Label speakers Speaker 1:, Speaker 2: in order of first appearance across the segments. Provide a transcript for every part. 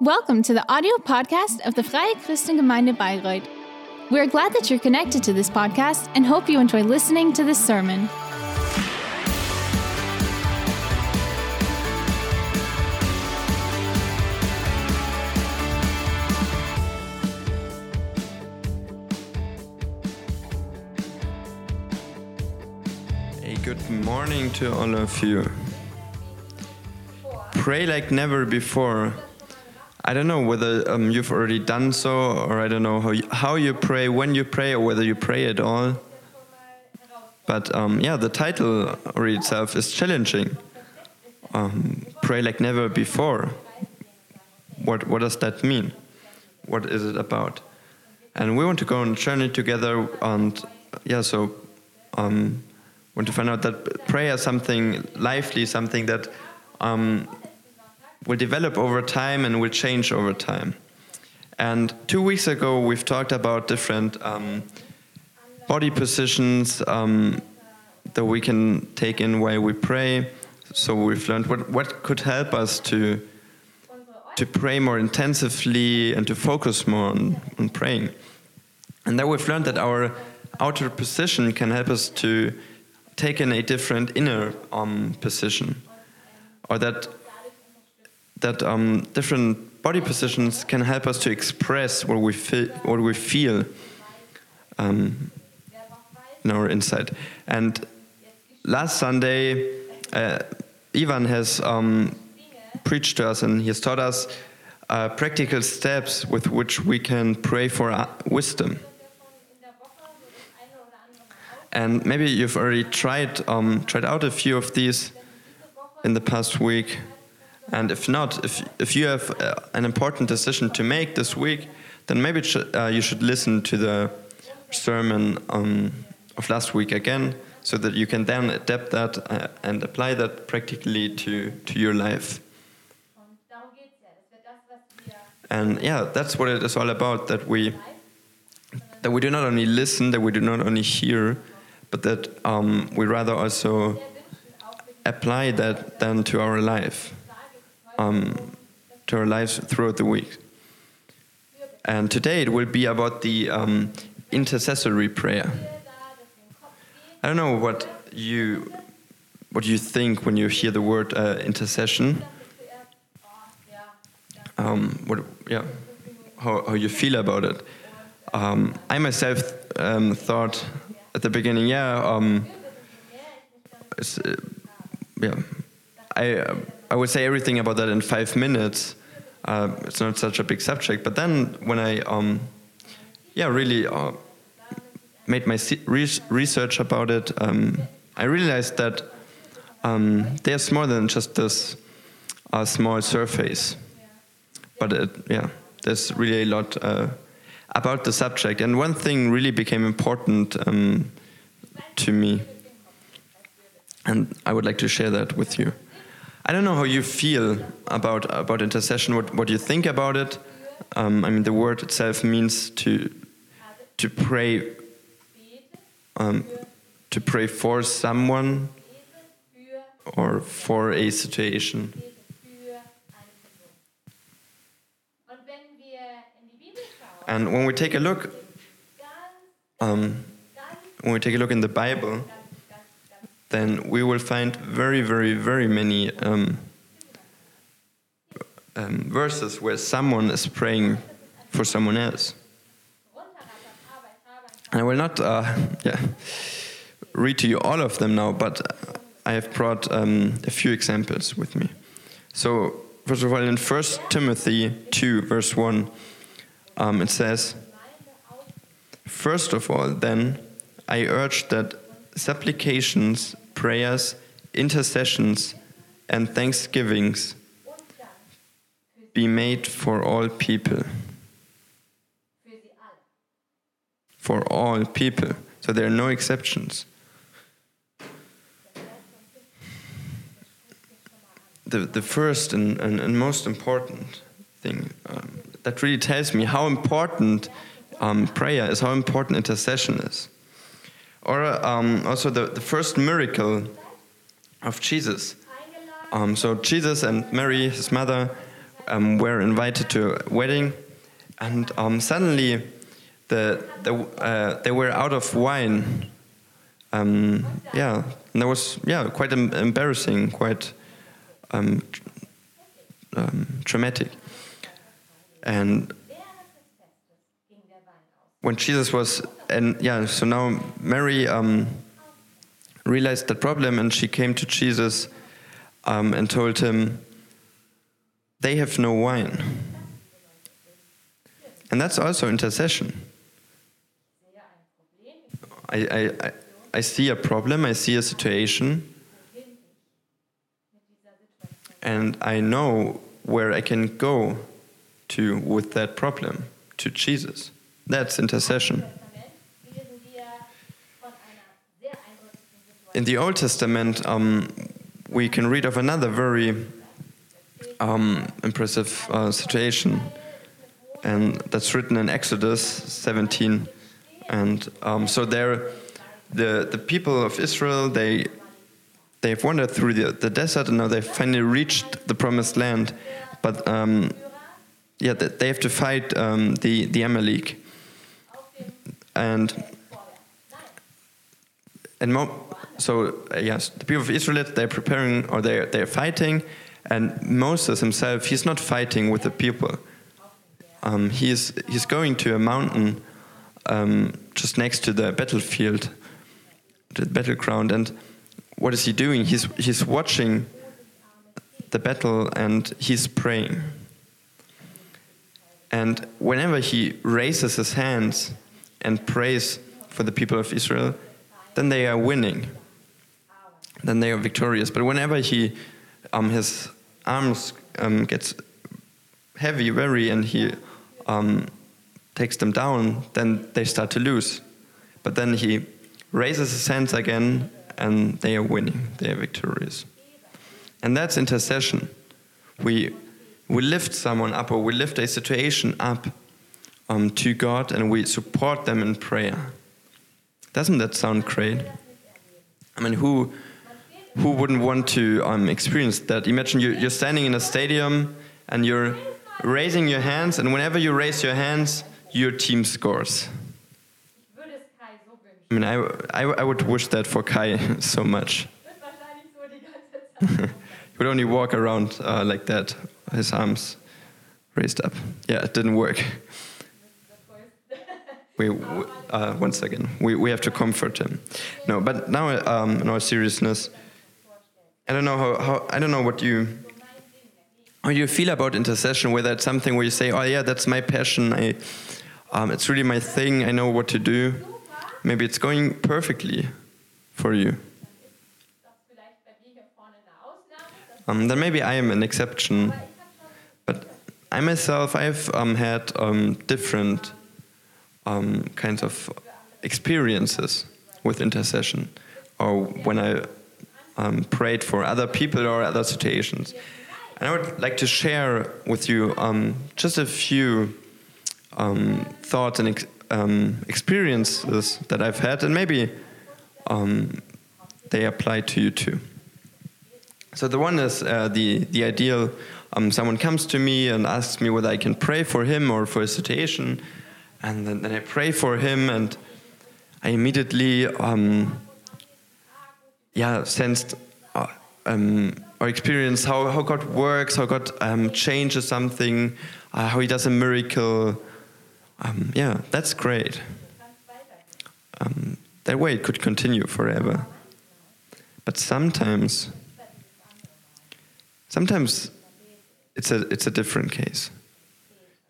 Speaker 1: Welcome to the audio podcast of the Freie Christengemeinde Bayreuth. We're glad that you're connected to this podcast and hope you enjoy listening to this sermon.
Speaker 2: Hey, good morning to all of you. Pray like never before. I don't know whether um, you've already done so, or I don't know how you, how you pray, when you pray, or whether you pray at all. But um, yeah, the title already itself is challenging. Um, pray like never before. What what does that mean? What is it about? And we want to go on a journey together, and yeah, so um, want to find out that prayer is something lively, something that um, will develop over time and will change over time. And two weeks ago, we've talked about different um, body positions um, that we can take in while we pray. So we've learned what, what could help us to to pray more intensively and to focus more on, on praying. And then we've learned that our outer position can help us to take in a different inner um, position, or that that um, different body positions can help us to express what we feel, what we feel um, in our inside. And last Sunday, uh, Ivan has um, preached to us and he has taught us uh, practical steps with which we can pray for uh, wisdom. And maybe you've already tried um, tried out a few of these in the past week. And if not, if if you have uh, an important decision to make this week, then maybe sh uh, you should listen to the sermon um, of last week again, so that you can then adapt that uh, and apply that practically to to your life. And yeah, that's what it is all about. That we that we do not only listen, that we do not only hear, but that um, we rather also apply that then to our life, um, to our lives throughout the week. And today it will be about the um, intercessory prayer. I don't know what you what you think when you hear the word uh, intercession. Um, what, yeah, how, how you feel about it. Um, I myself um, thought at the beginning, yeah, um, uh, yeah, I uh, I would say everything about that in five minutes. Uh, it's not such a big subject, but then when I um, yeah really uh, made my research about it, um, I realized that um, there's more than just this uh, small surface, but it, yeah, there's really a lot uh, about the subject. And one thing really became important um, to me, and I would like to share that with you. I don't know how you feel about about intercession. What what you think about it? Um, I mean, the word itself means to to pray um, to pray for someone or for a situation. And when we take a look, um, when we take a look in the Bible, then we will find very, very, very many um, um, verses where someone is praying for someone else. I will not, uh, yeah, read to you all of them now, but I have brought um, a few examples with me. So, first of all, in 1 Timothy 2, verse 1, um, it says, First of all, then, I urge that supplications, prayers, intercessions, and thanksgivings be made for all people. For all people. So there are no exceptions. The, the first and, and, and most important thing um, that really tells me how important um, prayer is, how important intercession is. Or um, also the, the first miracle of Jesus. Um, so Jesus and Mary, his mother, um, were invited to a wedding, and um, suddenly the, the uh, they were out of wine. Um, yeah, and that was yeah quite embarrassing, quite um, tr- um, traumatic. And when Jesus was, and yeah, so now Mary um, realized that problem, and she came to Jesus um, and told him, "They have no wine." And that's also intercession. I, I, I, see a problem, I see a situation, and I know where I can go to with that problem to Jesus. That's intercession. In the Old Testament, um, we can read of another very um, impressive uh, situation, and that's written in Exodus 17. And um, so there, the the people of Israel they they've wandered through the, the desert and now they've finally reached the promised land, but um, yeah, they they have to fight um, the the Amalek, and and so uh, yes, the people of Israel they're preparing or they're they're fighting, and Moses himself he's not fighting with the people. Um, he's he's going to a mountain um, just next to the battlefield, the battleground, and what is he doing? He's he's watching the battle and he's praying. And whenever he raises his hands and prays for the people of Israel, then they are winning. Then they are victorious. But whenever he, um, his arms um, gets heavy, very, and he um, takes them down, then they start to lose. But then he raises his hands again, and they are winning. They are victorious. And that's intercession. We we lift someone up, or we lift a situation up um, to God, and we support them in prayer. Doesn't that sound great? I mean, who who wouldn't want to um, experience that? Imagine you, you're standing in a stadium and you're raising your hands, and whenever you raise your hands, your team scores.
Speaker 3: würde es Kai so wünschen.
Speaker 2: I mean, I, I, I would wish that for Kai so much.
Speaker 3: Wird wahrscheinlich so die ganze Zeit.
Speaker 2: He would only walk around uh, like that, his arms raised up. Yeah, it didn't work. We, uh, one second. We, we have to comfort him. No, but now um, in all seriousness, I don't know how, how I don't know what you how you feel about intercession. Whether it's something where you say, "Oh yeah, that's my passion. I, um, it's really my thing. I know what to do." Maybe it's going perfectly for you. Um, then maybe I am an exception. But I myself, I've um, had um, different um, kinds of experiences with intercession, or when I um, prayed for other people or other situations. And I would like to share with you um, just a few um, thoughts and ex- um, experiences that I've had, and maybe um, they apply to you too. So the one is uh, the the ideal. Um, someone comes to me and asks me whether I can pray for him or for a situation, and then, then I pray for him, and I immediately, um, yeah, sensed uh, um, or experienced how, how God works, how God um, changes something, uh, how He does a miracle. Um, yeah, that's great. Um, that way it could continue forever. But sometimes sometimes it's a it's a different case.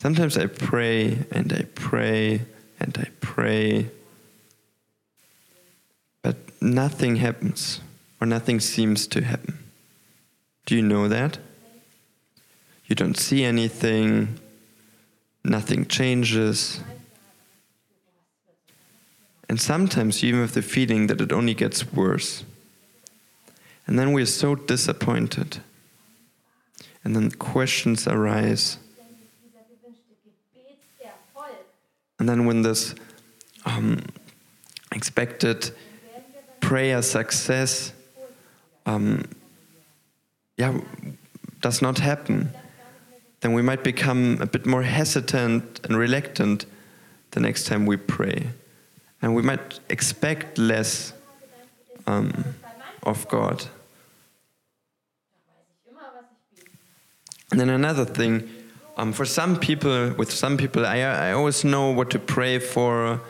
Speaker 2: Sometimes I pray and I pray and I pray, nothing happens or nothing seems to happen. Do you know that? You don't see anything, nothing changes. And sometimes you even have the feeling that it only gets worse. And then we're so disappointed. And then questions arise. And then when this um, expected prayer success um, yeah, does not happen, then we might become a bit more hesitant and reluctant the next time we pray. And we might expect less um, of God. And then another thing, um, for some people, with some people, I, I always know what to pray for,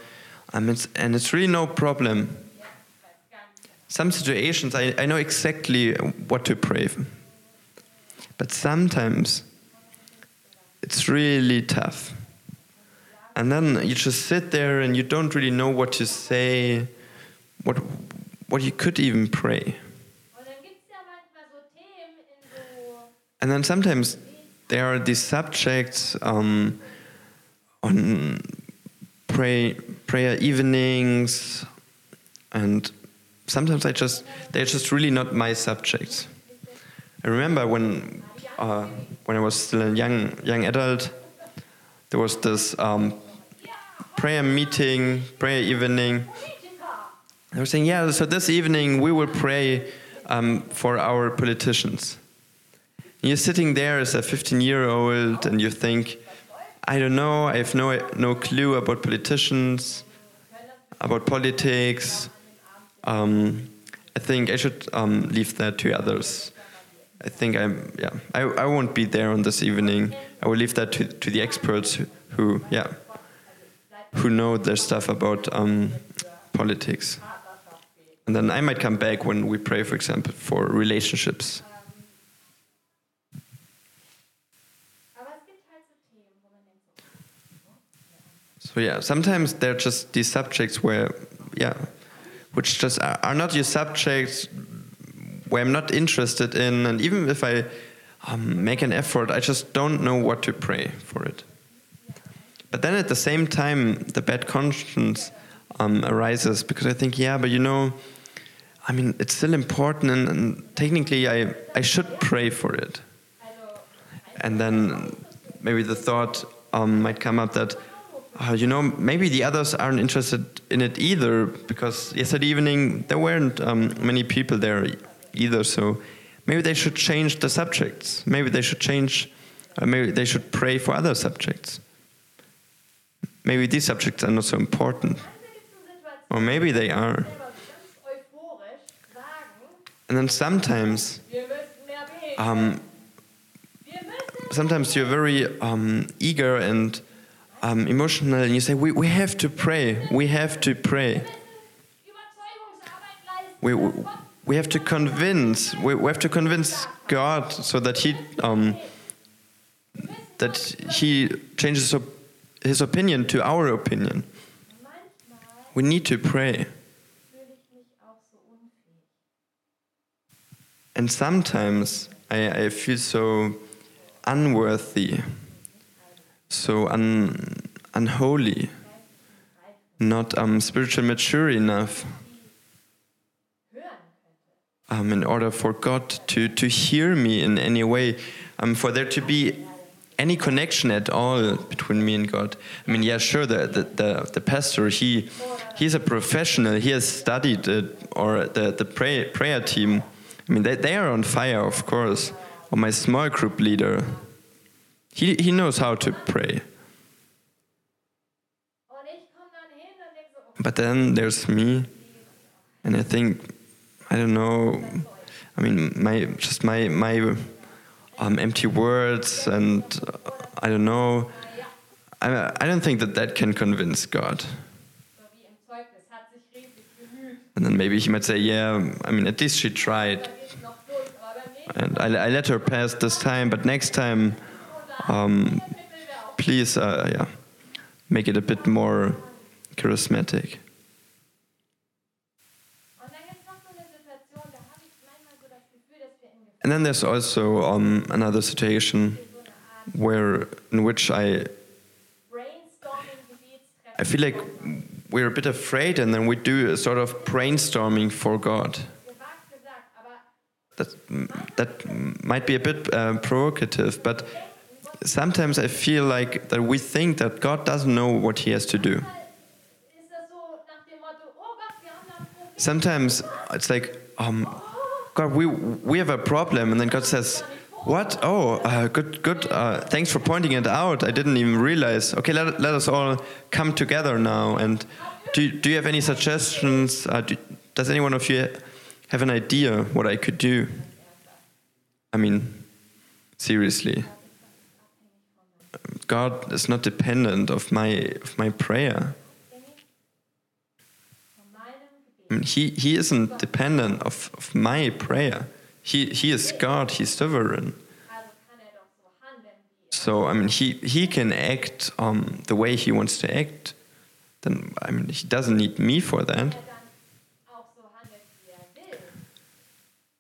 Speaker 2: um, it's, and it's really no problem. Some situations, I, I know exactly what to pray for. But sometimes it's really tough. And then you just sit there and you don't really know what to say, what, what you could even pray. And then sometimes there are these subjects um, on pray, prayer evenings, and sometimes I just they're just really not my subjects. I remember when uh, when I was still a young young adult, there was this um, prayer meeting, prayer evening. They were saying, yeah, so this evening we will pray um, for our politicians. And you're sitting there as a 15 year old and you think, I don't know, I have no, no clue about politicians, about politics. Um, I think I should um, leave that to others. I think I'm, yeah, I, I won't be there on this evening. I will leave that to, to the experts who, who yeah, who know their stuff about um, politics. And then I might come back when we pray, for example, for relationships.
Speaker 3: So
Speaker 2: yeah, sometimes they're just these subjects where, yeah, which just are, not your subjects where I'm not interested in, and even if I um, make an effort, I just don't know what to pray for it. But then at the same time, the bad conscience um, arises because I think, yeah, but you know, I mean, it's still important, and, and technically, I I should pray for it. And then maybe the thought um, might come up that, uh, you know, maybe the others aren't interested in it either because yesterday evening there weren't um, many people there either. So maybe they should change the subjects. Maybe they should change, uh, maybe they should pray for other subjects. Maybe these subjects are not so important. Or maybe they are. And then sometimes, um, sometimes you're very um, eager and um, emotional, and you say, we, we have to pray, we have to pray. We, we, have to convince, we, we have to convince God so that He, um, that He changes op- His opinion to our opinion. We need to pray. And sometimes I, I feel so unworthy, so un, unholy, not um, spiritually mature enough um, in order for God to, to hear me in any way, um, for there to be any connection at all between me and God. I mean, yeah, sure, the, the, the, the pastor, he, he's a professional, he has studied it, or the, the pray, prayer team. I mean, they, they are on fire, of course. Or my small group leader, he, he knows how to pray. But then there's me, and I think, I don't know. I mean, my just my my um, empty words, and uh, I don't know. I I don't think that that can convince God. And then maybe he might say, yeah. I mean, at least she tried, and I, I let her pass this time. But next time, um, please, uh, yeah, make it a bit more charismatic. And then there's also um, another situation where in which I I feel like we're a bit afraid, and then we do a sort of brainstorming for God. That that might be a bit uh, provocative, but sometimes I feel like that we think that God doesn't know what He has to do. Sometimes it's like, um, God, we we have a problem, and then God says, What? Oh, uh, good, good. Uh, thanks for pointing it out. I didn't even realize. Okay, let, let us all come together now. And do, do you have any suggestions? Uh, do, does anyone of you have an idea what I could do? I mean, seriously. God is not dependent of my of my prayer. He, he isn't dependent of, of my prayer. He, he is God, he's sovereign.
Speaker 3: Er so
Speaker 2: I mean, he, he can act um, the way he wants to act. Then, I mean, he doesn't need me for that.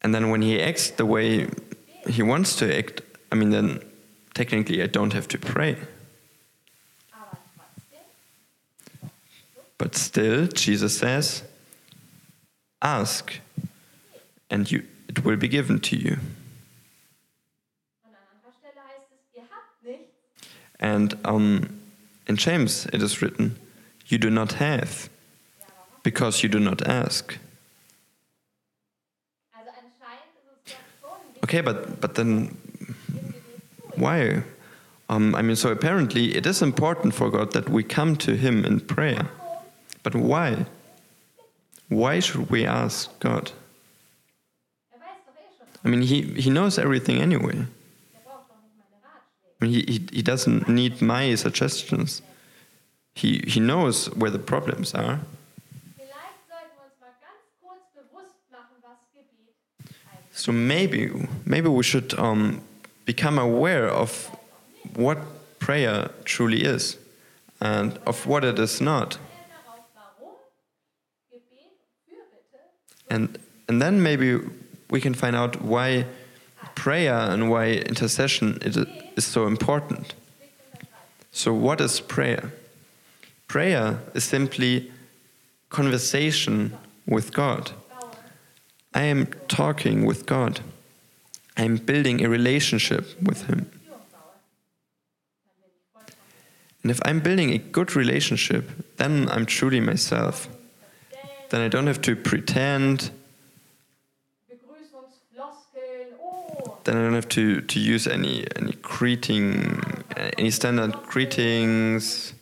Speaker 2: And then when he acts the way he wants to act, I mean, then technically I don't have to pray. But still, Jesus says, ask, and you, it will be given to you.
Speaker 3: und an anderer Stelle heißt es, ihr habt nichts,
Speaker 2: And um, in James it is written, You do not have because you do not ask.
Speaker 3: also anscheinend ist es ja schon wichtig,
Speaker 2: Okay, but, but then why? Um, I mean, so apparently it is important for God that we come to Him in prayer. But why? Why should we ask God? I mean, He, he knows everything anyway. I mean, he, he, he doesn't need my suggestions. He, he knows where the problems are. So maybe maybe we should um, become aware of what prayer truly is and of what it is not, and and then maybe we can find out why prayer and why intercession is so important. So what is prayer? Prayer is simply conversation with God. I am talking with God. I am building a relationship with Him. And if I'm building a good relationship, then I'm truly myself. Then I don't have to pretend, then I don't have to, to use any, any greeting, any standard greetings.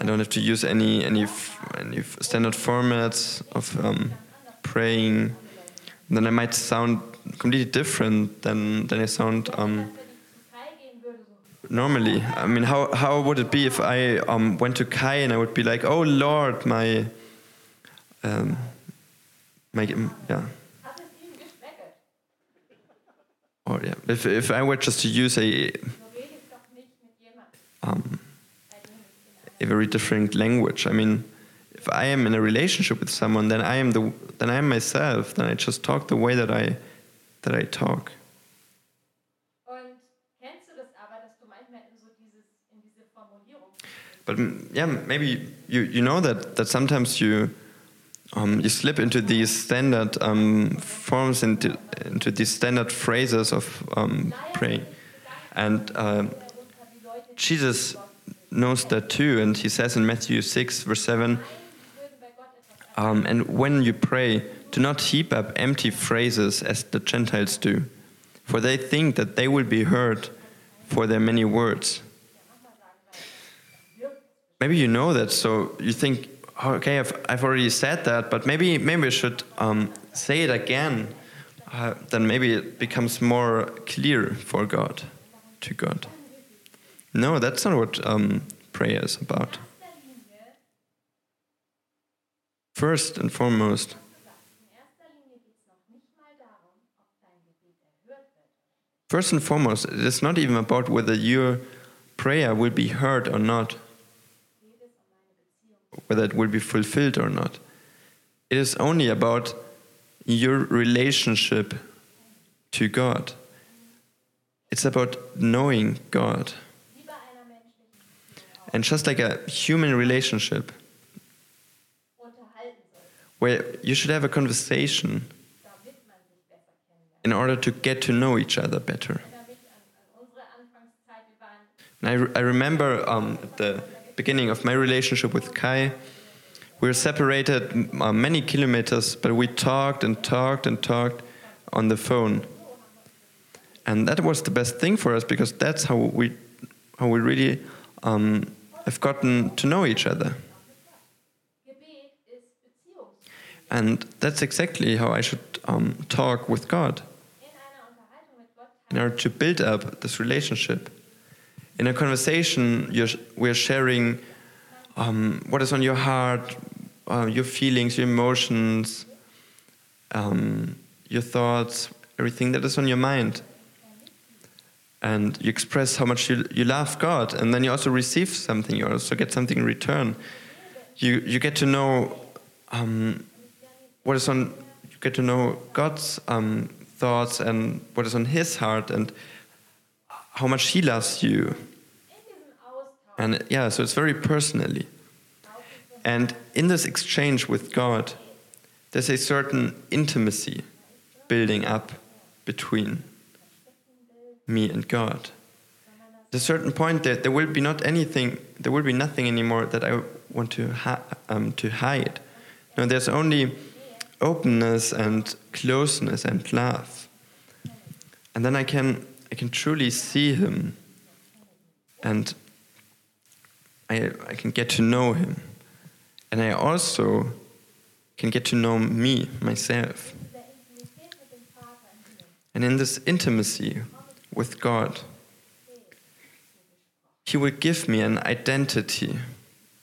Speaker 2: I don't have to use any, any, any standard formats of um, praying. Then I might sound completely different than, than I sound um, normally. I mean, how, how would it be if I um, went to Kai and I would be like, oh Lord, my, um, my, yeah, or yeah, if, if I were just to use a, um, a very different language. I mean, if I am in a relationship with someone, then I am the, then I am myself. Then I just talk the way that I, that I talk.
Speaker 3: Und kennst du das aber, dass du manchmal in so dieses, in diese Formulierung
Speaker 2: But yeah, maybe you, you know that, that sometimes you um, you slip into these standard um, forms into into these standard phrases of um, praying, and um, Jesus knows that too, and he says in Matthew six verse seven. Um, and when you pray, do not heap up empty phrases as the Gentiles do, for they think that they will be heard for their many words. Maybe you know that, so you think, "Oh, okay, I've, I've already said that, but maybe maybe I should um, say it again. Uh, then maybe it becomes more clear for God, to God. No, that's not what um, prayer is about.
Speaker 3: Gebet erhört wird.
Speaker 2: First and foremost, it is not even about whether your prayer will be heard or not, whether it will be fulfilled or not. It is only about your relationship to God. It's about knowing God. And just like a human relationship, where you should have a conversation in order to get to know each other better. And I, re- I remember um, at the beginning of my relationship with Kai, we were separated uh, many kilometers, but we talked and talked and talked on the phone. and that was the best thing for us because that's how we how we really um, have gotten to know each other. And that's exactly how I should um, talk with God
Speaker 3: In
Speaker 2: order to build up this relationship. In a conversation, you're, we're sharing um, what is on your heart, uh, your feelings, your emotions, um, your thoughts, everything that is on your mind. And you express how much you, you love God, and then you also receive something, you also get something in return. You, you get to know um, what is on you get to know God's um, thoughts and what is on His heart and how much He loves you. And yeah, so it's very personally. And in this exchange with God, there's a certain intimacy building up between me and God. At a certain point, there, there will be not anything, there will be nothing anymore that I want to um, to hide. No, there's only openness and closeness and love. And then I can I can truly see Him, and I I can get to know Him, and I also can get to know me myself. And in this intimacy with God, He will give me an identity.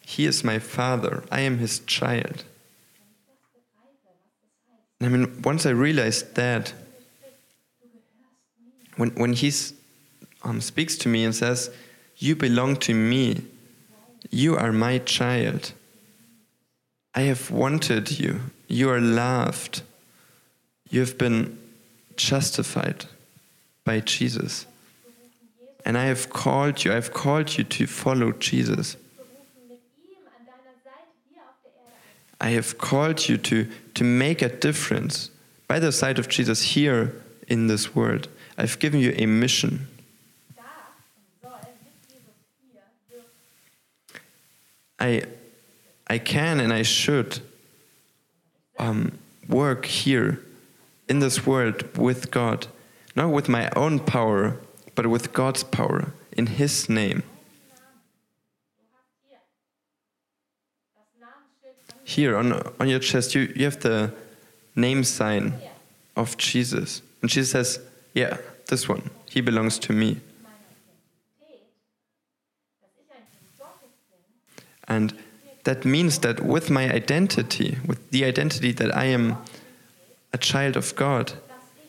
Speaker 2: He is my Father, I am His child. I mean, once I realized that, when, when He um, speaks to me and says, You belong to me, you are my child, I have wanted you, you are loved, you have been justified by Jesus. And I have called you, I have called you to follow Jesus. I have called you to, to make a difference by the side of Jesus here in this world. I've given you a mission. I, I can and I should um, work here in this world with God, not with my own power, but with God's power in His name. Here on, on your chest, you, you have the name sign of Jesus. And Jesus says, Yeah, this one, he belongs to me.
Speaker 3: meiner Identität, dass ich ein Kind Gottes bin,
Speaker 2: And that means that with my identity, with the identity that I am a child of God,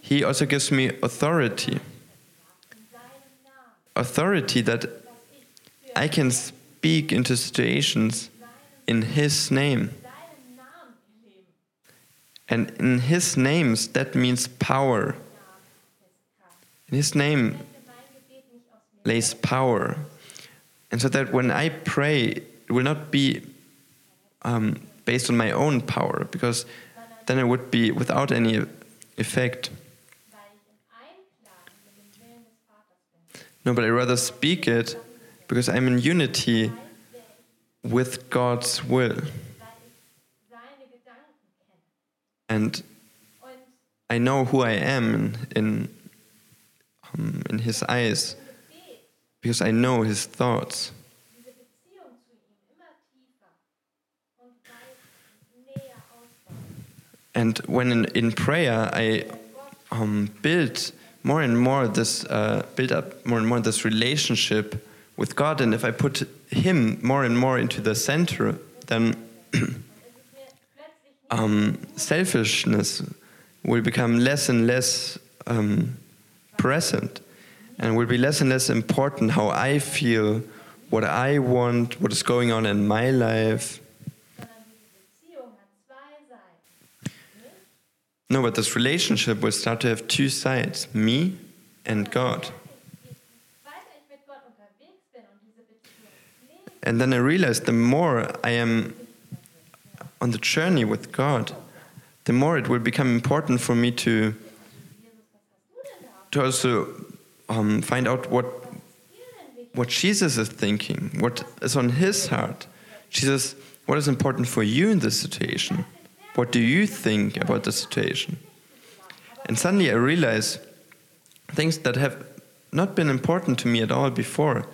Speaker 2: He also gives me authority.
Speaker 3: in seinem Namen,
Speaker 2: Authority that
Speaker 3: dass ich für
Speaker 2: I can speak into situations in His name. And in His names, that means power. In His name lays power. And so that when I pray, it will not be um, based on my own power, because then it would be without any effect. No, but I rather speak it because I'm in unity with God's will. And I know who I am in, in, um, in His eyes because I know His thoughts. And when in, in prayer, I um, build more and more this, uh, build up more and more this relationship with God. And if I put Him more and more into the center, then um, selfishness will become less and less um, present and will be less and less important how I feel, what I want, what is going on in my life. No, but this relationship will start to have two sides me and God. And then I realized the more I am on the journey with God, the more it will become important for me to, to also um, find out what, what Jesus is thinking, what is on his heart. Jesus, what is important for you in this situation? What do you think about the situation? And suddenly I realize things that have not been important to me at all before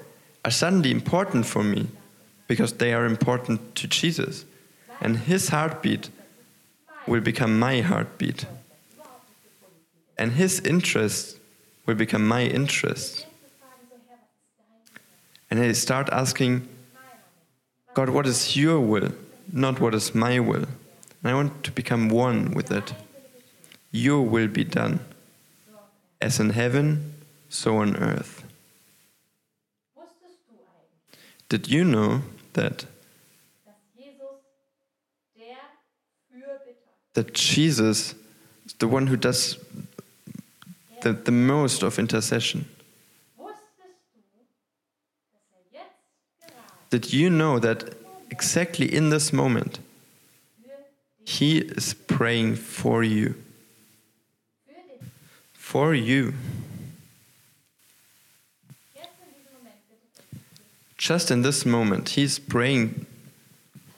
Speaker 2: are suddenly important for me because they are important to Jesus. And his heartbeat will become my heartbeat. And his interest will become my interest. And I start asking, God, what is your will, not what is my will? And I want to become one with it. Your will be done, as in heaven, so on earth. Did you know that that Jesus is the one who does the, the most of intercession?
Speaker 3: er
Speaker 2: Did you know that exactly in this moment he is praying for you? For you. Just in this moment, he's praying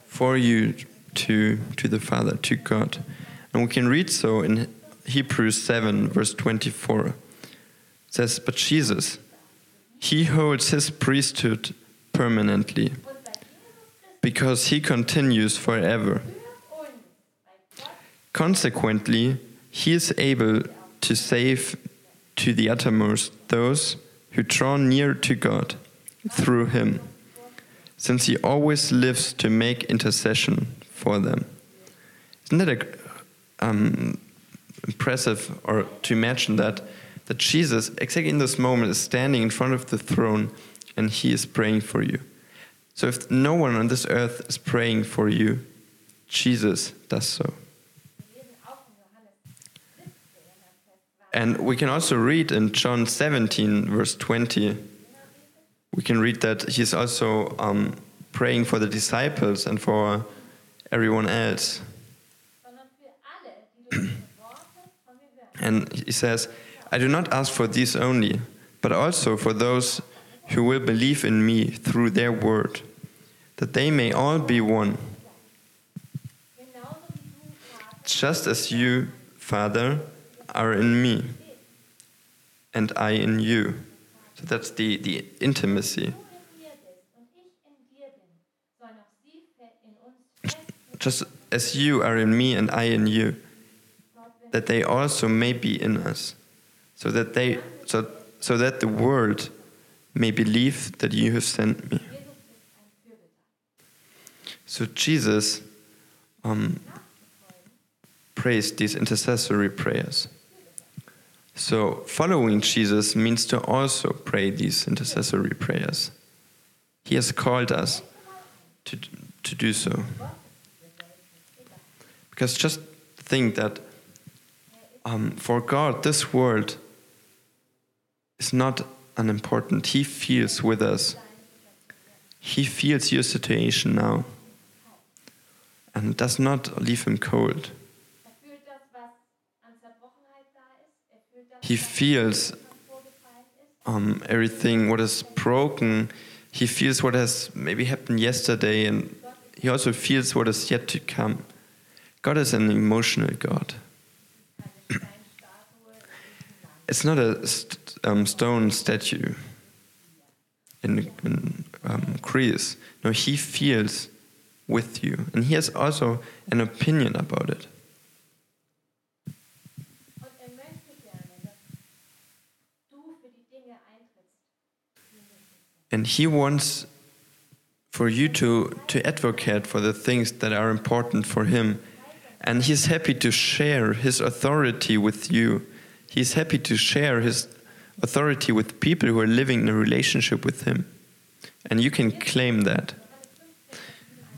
Speaker 2: for you to, to the Father, to God. And we can read so in Hebrews 7, verse 24. It says, But Jesus, he holds his priesthood permanently because he continues forever. Consequently, he is able to save to the uttermost those who draw near to God through him, since he always lives to make intercession for them. Isn't that um, impressive, or to imagine that that Jesus, exactly in this moment, is standing in front of the throne and he is praying for you. So if no one on this earth is praying for you, Jesus does so.
Speaker 3: Wir lesen auch in Johannes 17, Vers 2.
Speaker 2: And we can also read in John 17, verse 20, we can read that he's also um, praying for the disciples and for everyone else. And he says, I do not ask for these only, but also for those who will believe in me through their word, that they may all be one, just as you, Father, are in me, and I in you. So that's the, the intimacy. Just as you are in me and I in you, that they also may be in us, so that they so so that the world may believe that you have sent me. So Jesus um, prays these intercessory prayers. So following Jesus means to also pray these intercessory prayers. He has called us to, to do so. Because just think that um, for God, this world is not unimportant. He feels with us. He feels your situation now and does not leave him cold. He feels um, everything what is broken. He feels what has maybe happened yesterday, and he also feels what is yet to come. God is an emotional God. It's not a st- um, stone statue in, in um, Greece. No, he feels with you, and he has also an opinion about it. And he wants for you to, to advocate for the things that are important for him. And he's happy to share his authority with you. He's happy to share his authority with people who are living in a relationship with him. And you can claim that.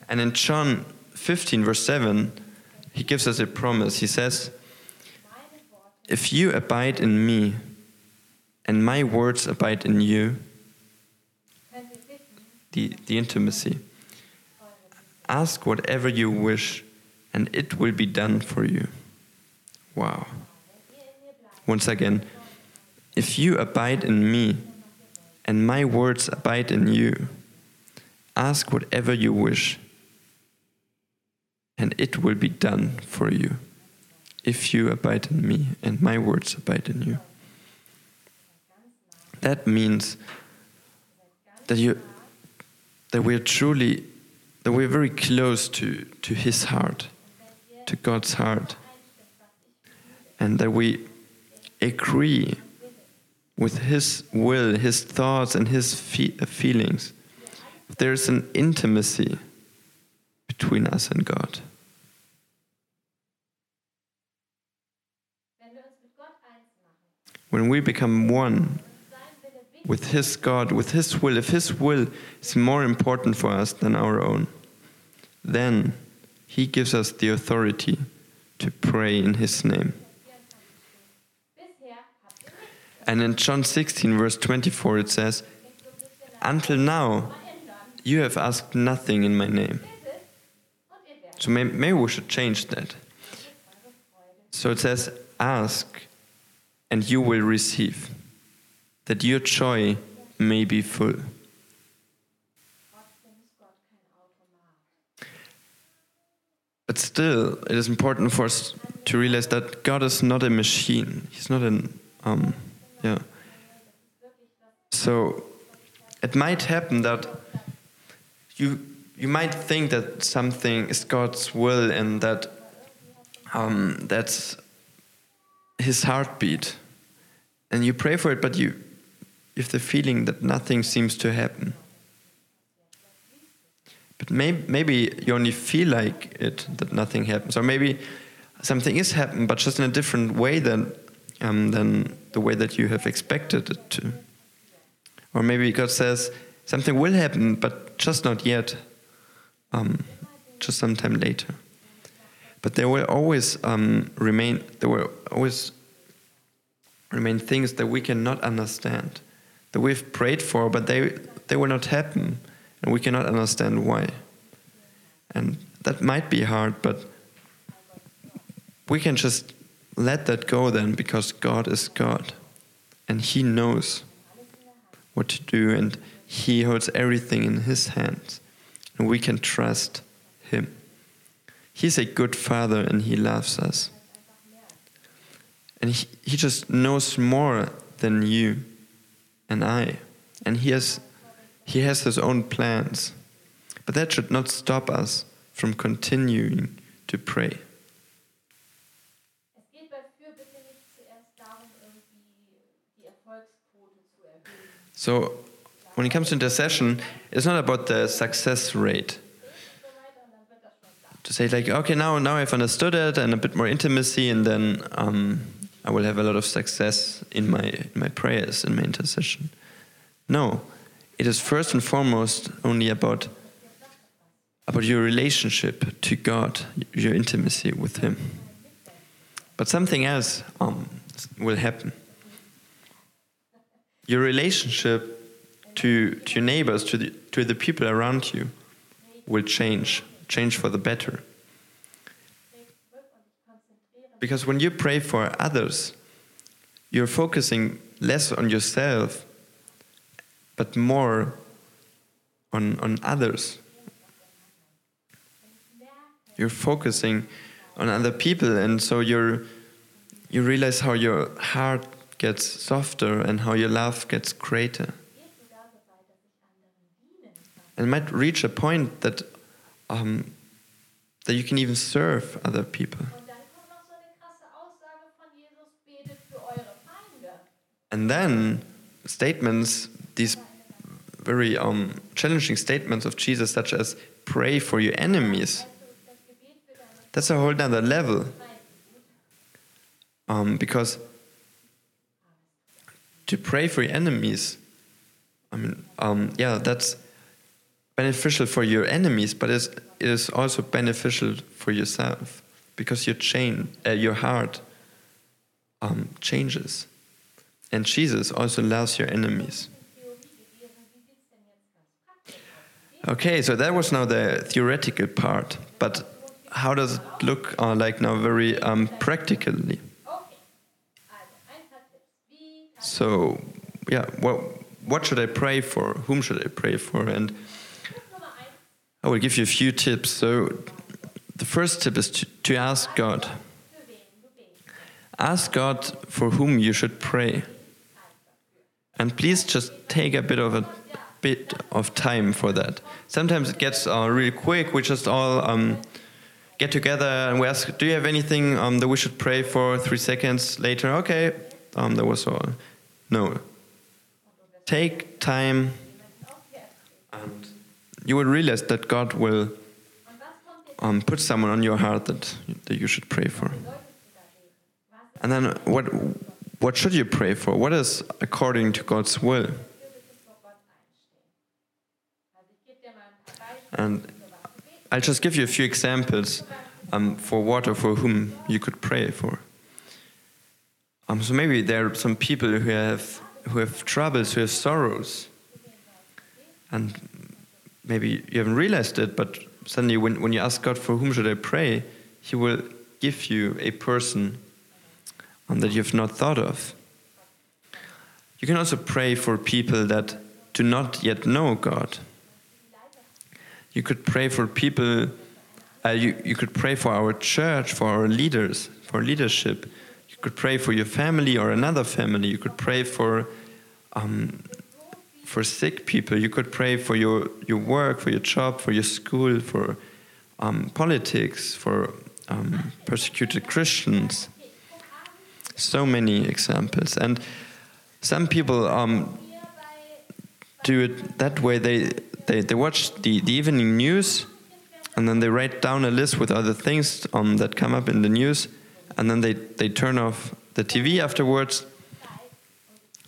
Speaker 2: And in John 15, verse 7, he gives us a promise. He says, If you abide in me, and my words abide in you, the, the intimacy. Ask whatever you wish, and it will be done for you. Wow. Once again, if you abide in me, and my words abide in you, ask whatever you wish, and it will be done for you. If you abide in me, and my words abide in you. that means that you that we're truly that we're very close to, to his heart, to God's heart. And that we agree with his will, his thoughts, and his fe- feelings. There's an intimacy between us and God. When we become one with his God, with his will, if his will is more important for us than our own, then he gives us the authority to pray in his name. And in John 16, verse 24, it says, Until now, you have asked nothing in my name. So may- maybe we should change that. So it says, Ask and you will receive, that your joy may be full. But still, it is important for us to realize that God is not a machine. He's not an, um, yeah. So it might happen that you you might think that something is God's will and that um, that's His heartbeat, and you pray for it, but you you have the feeling that nothing seems to happen. But maybe, maybe you only feel like it that nothing happens, or maybe something is happening, but just in a different way than um, than the way that you have expected it to. Or maybe God says something will happen, but just not yet, um, just sometime later. But there will always um, remain. There will always remain things that we cannot understand, that we've prayed for, but they they will not happen, and we cannot understand why. And that might be hard, but we can just let that go then, because God is God, and He knows what to do, and He holds everything in His hands, and we can trust Him. He's a good Father, and He loves us. And he, he just knows more than you and I. And he has, he has his own plans. But that should not stop us from continuing to pray.
Speaker 3: Es geht bei Fürbitte nicht zuerst darum, irgendwie die Erfolgsquote zu erhöhen.
Speaker 2: So when it comes to intercession, it's not about the success rate.
Speaker 3: So weiter und dann wird das schon klar.
Speaker 2: To say like, okay, now now I've understood it and a bit more intimacy, and then um, I will have a lot of success in my in my prayers in my intercession. No, it is first and foremost only about about your relationship to God, your intimacy with Him. But something else um, will happen. Your relationship to to your neighbors, to the to the people around you, will change, change for the better. Because when you pray for others, you're focusing less on yourself, but more on, on others. You're focusing on other people, and so you're, you realize how your heart gets softer and how your love gets greater. And might reach a point that, um, that you can even serve other people. And then statements, these very um, challenging statements of Jesus, such as pray for your enemies, that's a whole other level. Um, because to pray for your enemies, I mean, um, yeah, that's beneficial for your enemies, but it's, it is also beneficial for yourself because your chain, uh, your heart um, changes. And Jesus also loves your enemies. Okay, so that was now the theoretical part, but how does it look uh, like now very um, practically? So, yeah, what, what should I pray for? Whom should I pray for? And I will give you a few tips. So, the first tip is to, to ask God. Ask God for whom you should pray. And please just take a bit of a bit of time for that. Sometimes it gets uh, really quick. We just all um, get together and we ask, "Do you have anything um, that we should pray for?" Three seconds later, okay, um, that was all. No. Take time, and you will realize that God will um, put someone on your heart that that you should pray for. And then what what should you pray for? What is according to God's will? And I'll just give you a few examples um, for what or for whom you could pray for. Um, so maybe there are some people who have who have troubles, who have sorrows, and maybe you haven't realized it, but suddenly when, when you ask God for whom should I pray, He will give you a person um, that you've not thought of. You can also pray for people that do not yet know God. You could pray for people, uh, you, you could pray for our church, for our leaders, for leadership. You could pray for your family or another family. You could pray for, um, for sick people. You could pray for your, your work, for your job, for your school, for um, politics, for um, persecuted Christians. So many examples. And some people um, do it that way. They, they, they watch the, the evening news and then they write down a list with other things um, that come up in the news and then they, they turn off the TV afterwards.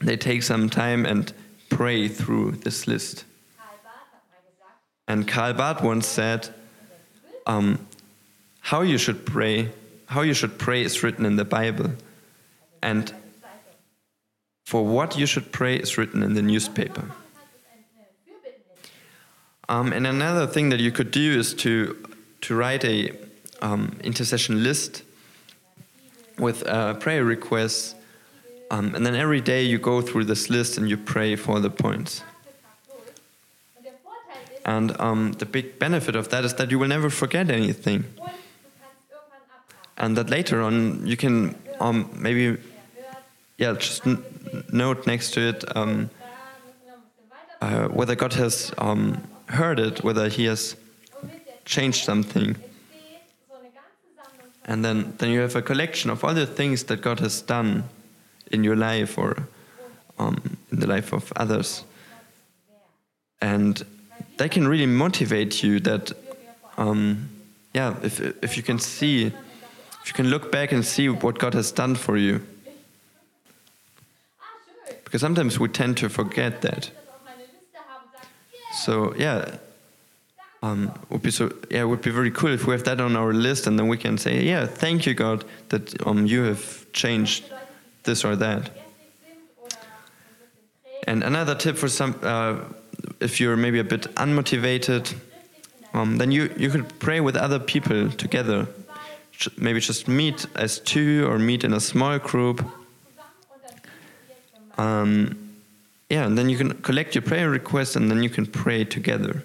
Speaker 2: They take some time and pray through this list. And Karl Barth once said, um, "How you should pray, how you should pray is written in the Bible, and for what you should pray is written in the newspaper." Um, and another thing that you could do is to to write a um, intercession list with uh, prayer requests, um, and then every day you go through this list and you pray for the points. And um, the big benefit of that is that you will never forget anything, and that later on you can um, maybe, yeah, just note next to it um, uh, whether God has um, heard it, whether He has changed something. And then, then you have a collection of all the things that God has done in your life or um, in the life of others. And that can really motivate you that, um, yeah, if, if you can see, if you can look back and see what God has done for you. Because sometimes we tend to forget that. So, yeah, um, would be so yeah it would be very cool if we have that on our list and then we can say yeah thank you god that um, you have changed this or that. And another tip for some uh, if you're maybe a bit unmotivated um, then you, you could pray with other people together. Maybe just meet as two or meet in a small group. Um, yeah and then you can collect your prayer requests and then you can pray together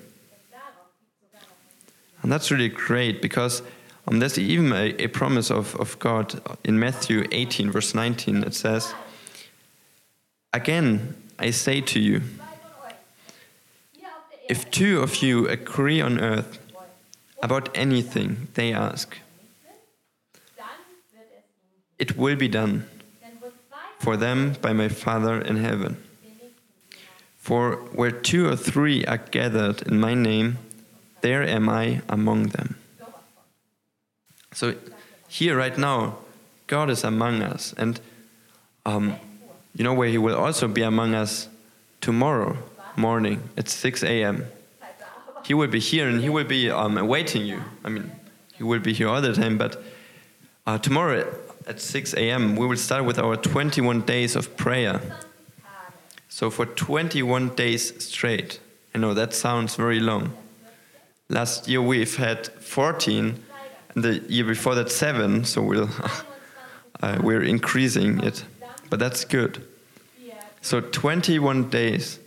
Speaker 2: and that's really great because um, there's even a, a, promise of, of God in Matthew 18, verse 19. It says, Again, I say to you, if two of you agree on earth about anything they ask, it will be done for them by my Father in heaven. For where two or three are gathered in my name, there am I among them. So, here right now, God is among us. And um, you know where He will also be among us tomorrow morning at 6 a.m. He will be here and He will be um, awaiting you. I mean, He will be here all the time, but uh, tomorrow at 6 a.m., we will start with our 21 days of prayer. So, for 21 days straight. I know that sounds very long. Last year we've had 14, and the year before that seven. So we'll uh, we're increasing it, but that's good. So 21 days,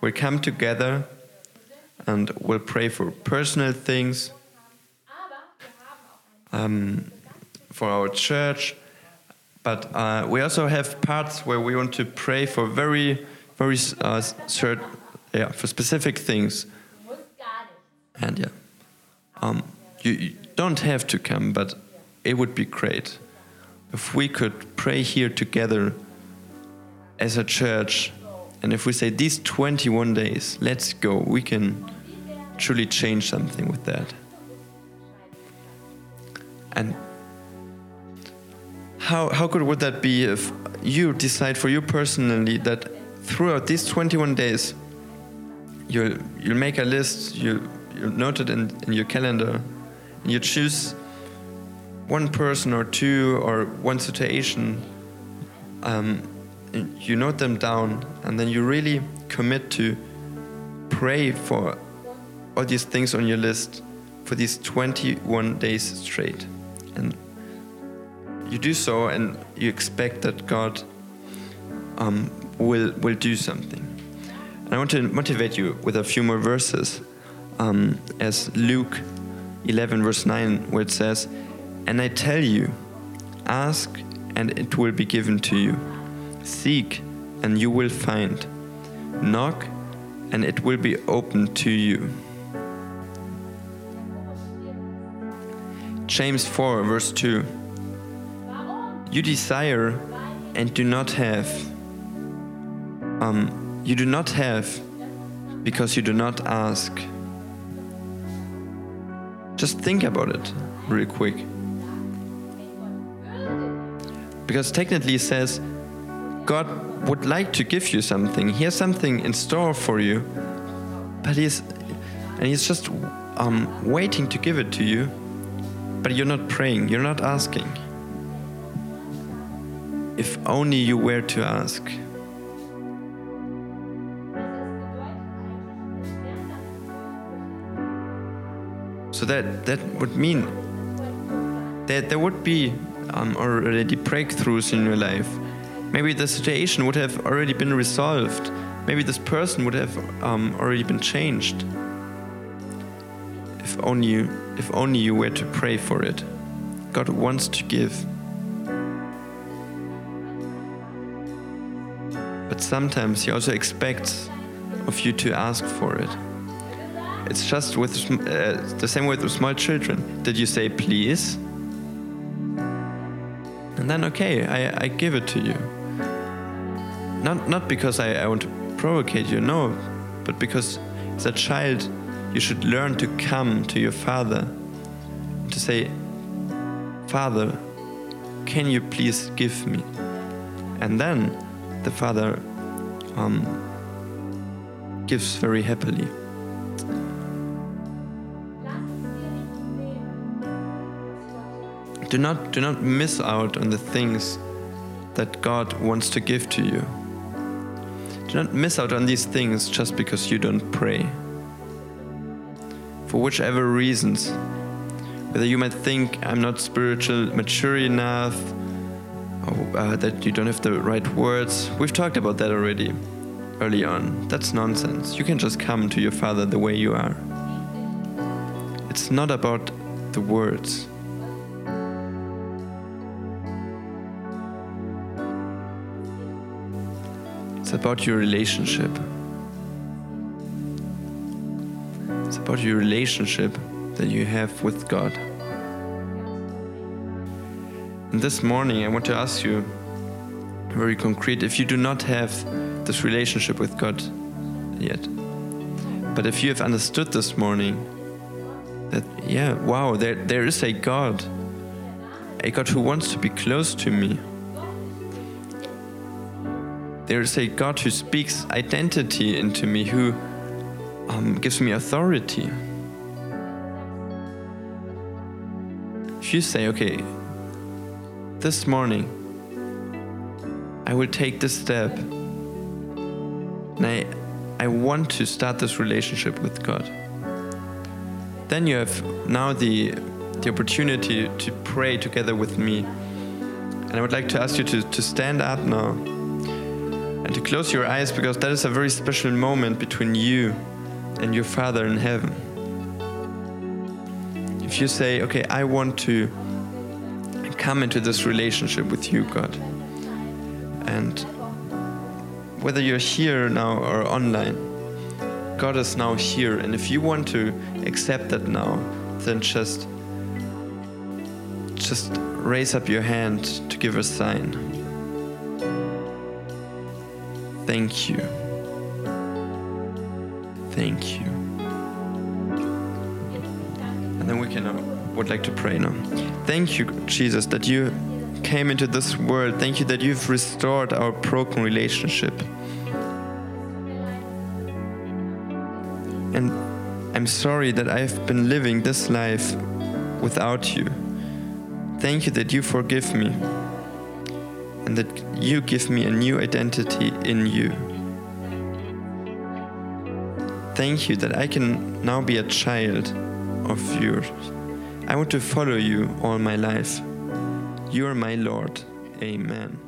Speaker 2: we'll come together, and we'll pray for personal things, um, for our church, but uh, we also have parts where we want to pray for very very uh, cert, yeah, for specific things. And yeah, um, you, you don't have to come, but it would be great if we could pray here together as a church. And if we say these 21 days, let's go, we can truly change something with that. And how, how good would that be if you decide for you personally that throughout these 21 days, you'll, you'll make a list, you, you'll note it in, in your calendar, and you choose one person or two or one situation, um, you note them down, and then you really commit to pray for all these things on your list for these 21 days straight. And you do so, and you expect that God um, will, will do something. And I want to motivate you with a few more verses, um, as Luke 11, verse 9, where it says, And I tell you, ask, and it will be given to you. Seek, and you will find. Knock, and it will be opened to you. James 4, verse 2. You desire and do not have. Um, you do not have because you do not ask. Just think about it real quick. Because technically it says God would like to give you something. He has something in store for you, but he's and he's just um, waiting to give it to you. But you're not praying. You're not asking. If only you were to ask. So that that would mean that there would be um, already breakthroughs in your life. Maybe the situation would have already been resolved. Maybe this person would have um, already been changed. If only if only you were to pray for it. God wants to give. But sometimes He also expects of you to ask for it. It's just with uh, the same way with small children. Did you say please? And then okay, I, I give it to you. Not not because I, I want to provocate you, no, but because as a child you should learn to come to your father to say, Father, can you please give me? And then the father um, gives very happily. Do not, do not miss out on the things that God wants to give to you. Do not miss out on these things just because you don't pray. For whichever reasons, whether you might think I'm not spiritual mature enough, or uh, that you don't have the right words, we've talked about that already early on. That's nonsense. You can just come to your Father the way you are. It's not about the words. It's about your relationship. It's about your relationship that you have with God. And this morning, I want to ask you very concrete if you do not have this relationship with God yet, but if you have understood this morning that, yeah, wow, there, there is a God, a God who wants to be close to me. There is a God who speaks identity into me, who um, gives me authority. If you say, okay, this morning I will take this step and I, I want to start this relationship with God, then you have now the, the opportunity to pray together with me. And I would like to ask you to, to stand up now close your eyes because that is a very special moment between you and your Father in heaven. If you say, okay, I want to come into this relationship with you, God, and whether you're here now or online, God is now here. And if you want to accept that now, then just just raise up your hand to give a sign. Thank you. Thank you. And then we can uh, would like to pray now. Thank you, Jesus, that you came into this world. Thank you that you've restored our broken relationship. And I'm sorry that I've been living this life without you. Thank you that you forgive me and that you give me a new identity in you. Thank you that I can now be a child of yours. I want to follow you all my life. You are my Lord. Amen.